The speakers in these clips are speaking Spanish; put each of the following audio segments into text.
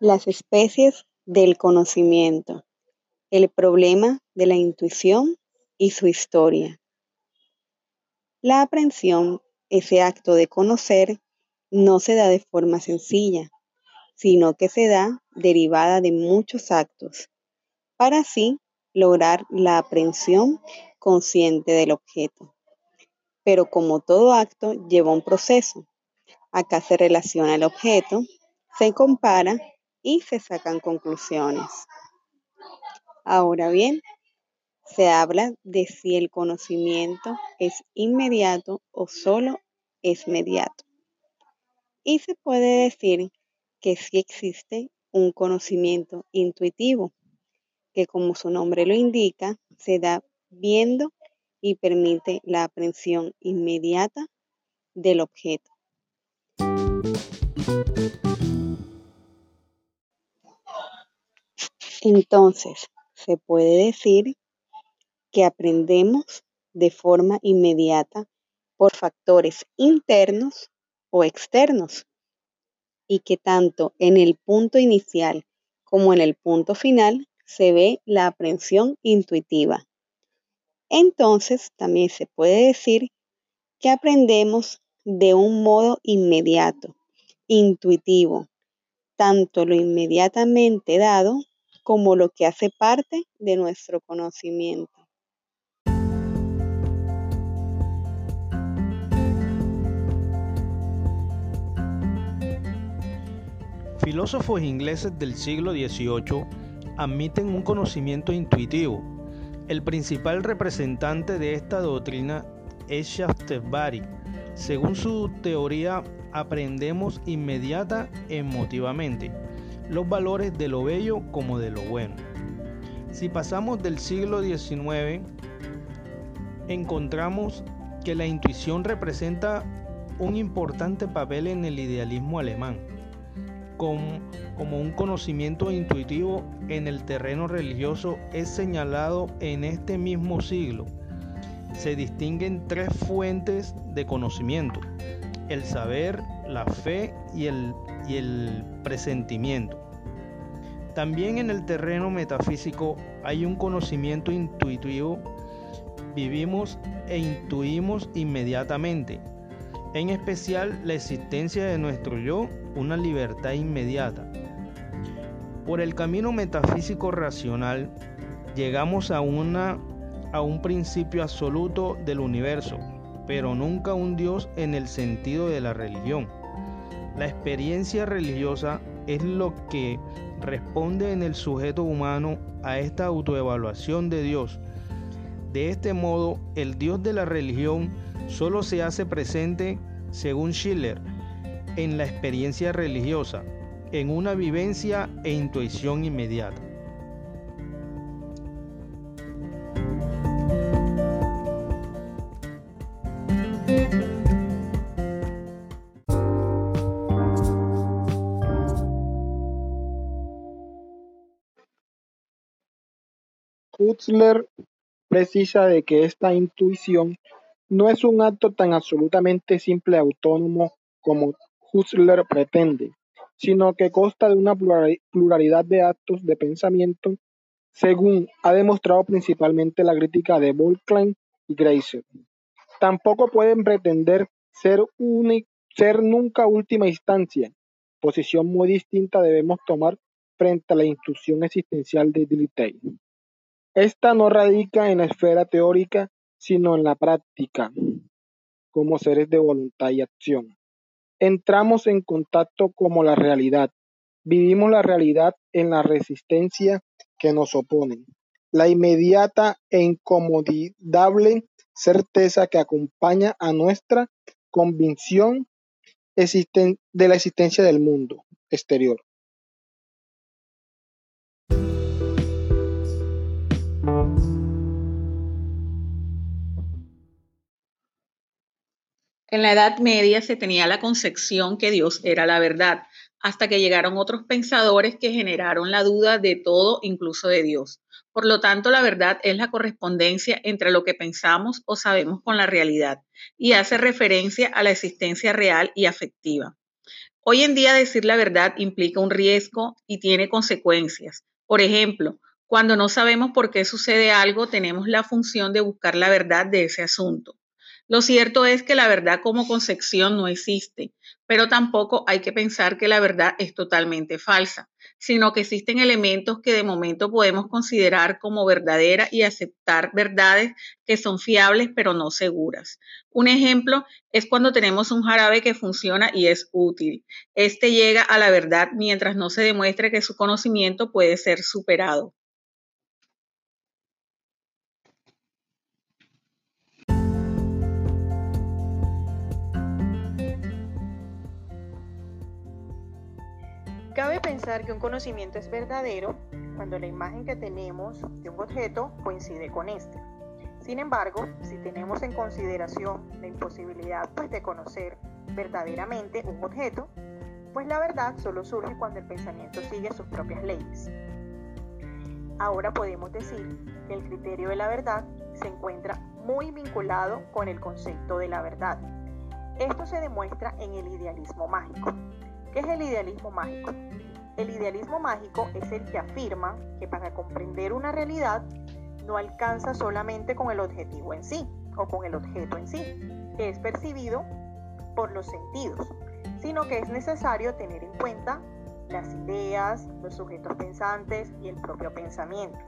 Las especies del conocimiento, el problema de la intuición y su historia. La aprehensión, ese acto de conocer, no se da de forma sencilla, sino que se da derivada de muchos actos, para así lograr la aprehensión consciente del objeto. Pero como todo acto lleva un proceso, acá se relaciona el objeto, se compara y se sacan conclusiones. Ahora bien, se habla de si el conocimiento es inmediato o solo es mediato. Y se puede decir que sí existe un conocimiento intuitivo, que como su nombre lo indica, se da viendo y permite la aprehensión inmediata del objeto. Entonces, se puede decir que aprendemos de forma inmediata por factores internos o externos y que tanto en el punto inicial como en el punto final se ve la aprehensión intuitiva. Entonces, también se puede decir que aprendemos de un modo inmediato, intuitivo, tanto lo inmediatamente dado como lo que hace parte de nuestro conocimiento. Filósofos ingleses del siglo XVIII admiten un conocimiento intuitivo. El principal representante de esta doctrina es Shaftesbury. Según su teoría, aprendemos inmediata emotivamente los valores de lo bello como de lo bueno. Si pasamos del siglo XIX, encontramos que la intuición representa un importante papel en el idealismo alemán como, un conocimiento intuitivo en el terreno religioso es señalado en este mismo siglo. Se distinguen tres fuentes de conocimiento, el saber, la fe y el, y el presentimiento. También en el terreno metafísico hay un conocimiento intuitivo, vivimos e intuimos inmediatamente, en especial la existencia de nuestro yo, una libertad inmediata. Por el camino metafísico racional llegamos a, una, a un principio absoluto del universo, pero nunca un Dios en el sentido de la religión. La experiencia religiosa es lo que responde en el sujeto humano a esta autoevaluación de Dios. De este modo, el Dios de la religión solo se hace presente, según Schiller, en la experiencia religiosa, en una vivencia e intuición inmediata. Huxler precisa de que esta intuición no es un acto tan absolutamente simple y autónomo como Husserl pretende, sino que consta de una pluralidad de actos de pensamiento, según ha demostrado principalmente la crítica de Volklein y Greiser. Tampoco pueden pretender ser, ser nunca última instancia, posición muy distinta debemos tomar frente a la intuición existencial de Dilthey. Esta no radica en la esfera teórica, sino en la práctica, como seres de voluntad y acción. Entramos en contacto con la realidad, vivimos la realidad en la resistencia que nos oponen, la inmediata e incomodable certeza que acompaña a nuestra convicción de la existencia del mundo exterior. En la Edad Media se tenía la concepción que Dios era la verdad, hasta que llegaron otros pensadores que generaron la duda de todo, incluso de Dios. Por lo tanto, la verdad es la correspondencia entre lo que pensamos o sabemos con la realidad y hace referencia a la existencia real y afectiva. Hoy en día decir la verdad implica un riesgo y tiene consecuencias. Por ejemplo, cuando no sabemos por qué sucede algo, tenemos la función de buscar la verdad de ese asunto. Lo cierto es que la verdad como concepción no existe, pero tampoco hay que pensar que la verdad es totalmente falsa, sino que existen elementos que de momento podemos considerar como verdaderas y aceptar verdades que son fiables pero no seguras. Un ejemplo es cuando tenemos un jarabe que funciona y es útil. Este llega a la verdad mientras no se demuestre que su conocimiento puede ser superado. Cabe pensar que un conocimiento es verdadero cuando la imagen que tenemos de un objeto coincide con este. Sin embargo, si tenemos en consideración la imposibilidad pues, de conocer verdaderamente un objeto, pues la verdad solo surge cuando el pensamiento sigue sus propias leyes. Ahora podemos decir que el criterio de la verdad se encuentra muy vinculado con el concepto de la verdad. Esto se demuestra en el idealismo mágico. ¿Qué es el idealismo mágico? El idealismo mágico es el que afirma que para comprender una realidad no alcanza solamente con el objetivo en sí o con el objeto en sí, que es percibido por los sentidos, sino que es necesario tener en cuenta las ideas, los sujetos pensantes y el propio pensamiento.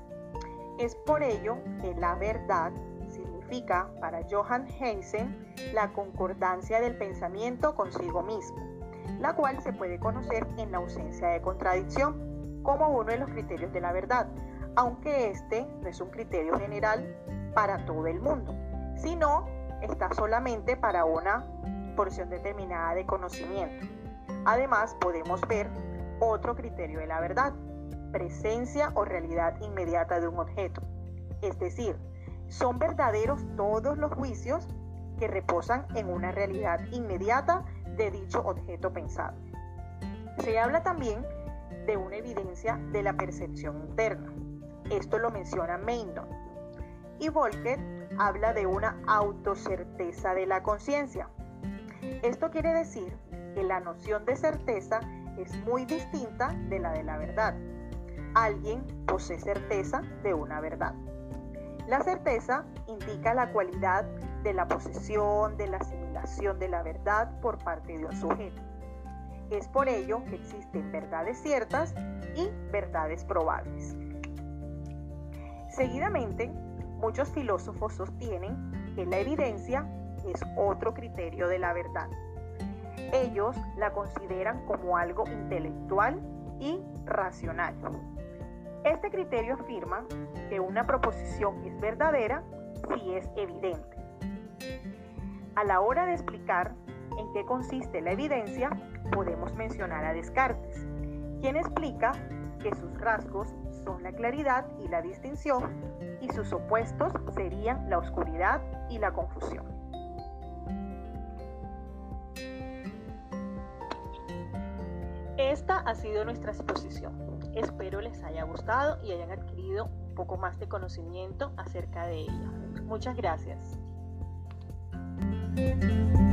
Es por ello que la verdad significa para Johann Heisen la concordancia del pensamiento consigo mismo la cual se puede conocer en la ausencia de contradicción como uno de los criterios de la verdad, aunque este no es un criterio general para todo el mundo, sino está solamente para una porción determinada de conocimiento. Además, podemos ver otro criterio de la verdad, presencia o realidad inmediata de un objeto. Es decir, son verdaderos todos los juicios que reposan en una realidad inmediata de dicho objeto pensado. Se habla también de una evidencia de la percepción interna. Esto lo menciona Maindon. Y Volker habla de una autocerteza de la conciencia. Esto quiere decir que la noción de certeza es muy distinta de la de la verdad. Alguien posee certeza de una verdad. La certeza indica la cualidad de la posesión, de la de la verdad por parte de un sujeto. Es por ello que existen verdades ciertas y verdades probables. Seguidamente, muchos filósofos sostienen que la evidencia es otro criterio de la verdad. Ellos la consideran como algo intelectual y racional. Este criterio afirma que una proposición es verdadera si es evidente. A la hora de explicar en qué consiste la evidencia, podemos mencionar a Descartes, quien explica que sus rasgos son la claridad y la distinción y sus opuestos serían la oscuridad y la confusión. Esta ha sido nuestra exposición. Espero les haya gustado y hayan adquirido un poco más de conocimiento acerca de ella. Muchas gracias. Música